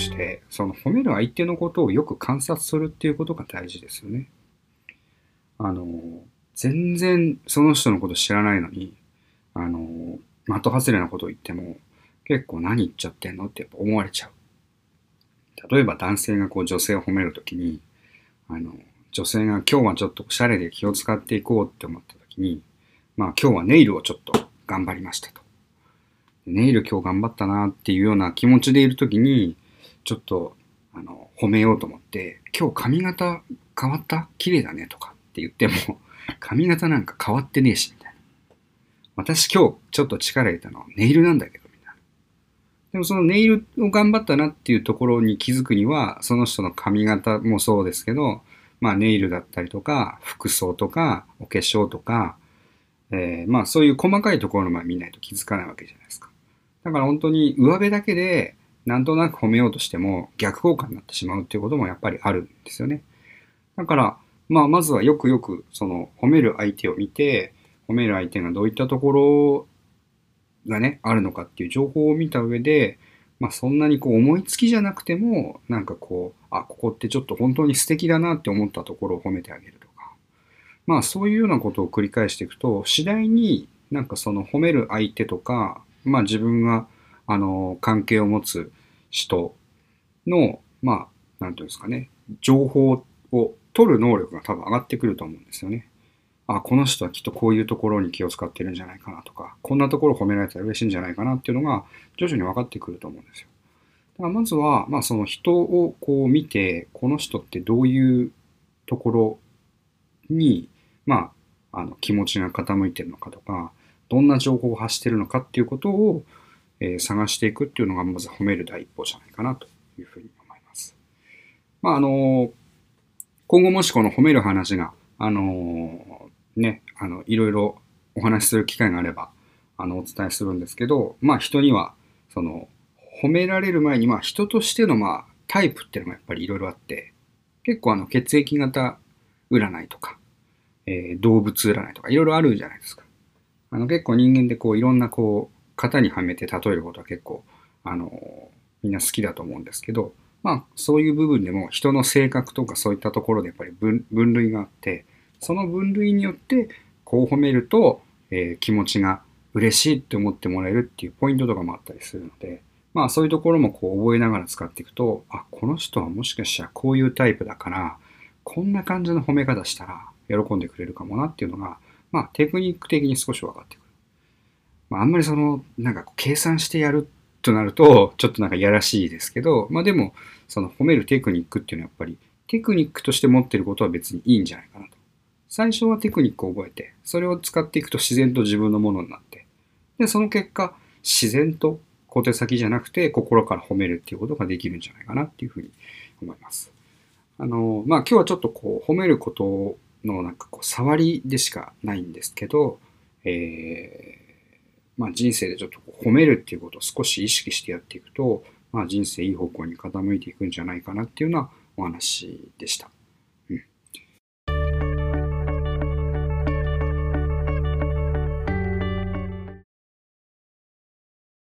して、その褒める相手のことをよく観察するっていうことが大事ですよね。あの、全然その人のこと知らないのに、あの、的外れなことを言っても、結構何言っちゃってんのってやっぱ思われちゃう。例えば男性がこう女性を褒めるときに、あの、女性が今日はちょっとおしゃれで気を使っていこうって思ったときに、まあ今日はネイルをちょっと頑張りましたと。ネイル今日頑張ったなっていうような気持ちでいるときに、ちょっと、あの、褒めようと思って、今日髪型変わった？綺麗だねとかって言っても、髪型なんか変わってねえし、みたいな。私今日ちょっと力入れたのはネイルなんだけど、みたいな。でもそのネイルを頑張ったなっていうところに気づくには、その人の髪型もそうですけど、まあネイルだったりとか、服装とか、お化粧とか、えー、まあそういう細かいところの前見ないと気づかないわけじゃないですか。だから本当に上辺だけでなんとなく褒めようとしても逆効果になってしまうっていうこともやっぱりあるんですよね。だから、まあまずはよくよくその褒める相手を見て、褒める相手がどういったところがね、あるのかっていう情報を見た上で、まあそんなにこう思いつきじゃなくても、なんかこう、あ、ここってちょっと本当に素敵だなって思ったところを褒めてあげるとか。まあそういうようなことを繰り返していくと、次第になんかその褒める相手とか、まあ自分があの関係を持つ人の、まあ、なんていうんですかね、情報を取る能力が多分上がってくると思うんですよね。あ、この人はきっとこういうところに気を使ってるんじゃないかなとか、こんなところ褒められたら嬉しいんじゃないかなっていうのが徐々に分かってくると思うんですよ。だからまずは、まあその人をこう見て、この人ってどういうところに、まあ、あの気持ちが傾いてるのかとか、どんな情報を発してるのかっていうことを、え、探していくっていうのがまず褒める第一歩じゃないかなというふうに思います。まああの今後もしこの褒める話が、あのね、あの、いろいろお話しする機会があれば、あの、お伝えするんですけど、まあ人には、その、褒められる前に、まあ人としての、まあ、タイプっていうのがやっぱりいろいろあって、結構あの、血液型占いとか、えー、動物占いとかいろいろあるじゃないですか。あの、結構人間でこう、いろんなこう、型にはめて例えることは結構、あの、みんな好きだと思うんですけど、まあ、そういう部分でも人の性格とかそういったところでやっぱり分類があって、その分類によってこう褒めると、えー、気持ちが嬉しいって思ってもらえるっていうポイントとかもあったりするので、まあそういうところもこう覚えながら使っていくと、あ、この人はもしかしたらこういうタイプだから、こんな感じの褒め方したら喜んでくれるかもなっていうのが、まあテクニック的に少し分かってくる。まああんまりその、なんか計算してやるとなると、ちょっとなんかやらしいですけど、まあでも、その褒めるテクニックっていうのはやっぱり、テクニックとして持ってることは別にいいんじゃないかなと。最初はテクニックを覚えて、それを使っていくと自然と自分のものになって、で、その結果、自然と小手先じゃなくて心から褒めるっていうことができるんじゃないかなっていうふうに思います。あの、まあ今日はちょっとこう褒めることのなんかこう触りでしかないんですけど、えーまあ、人生でちょっと褒めるっていうことを少し意識してやっていくと、まあ、人生いい方向に傾いていくんじゃないかなっていうようなお話でした。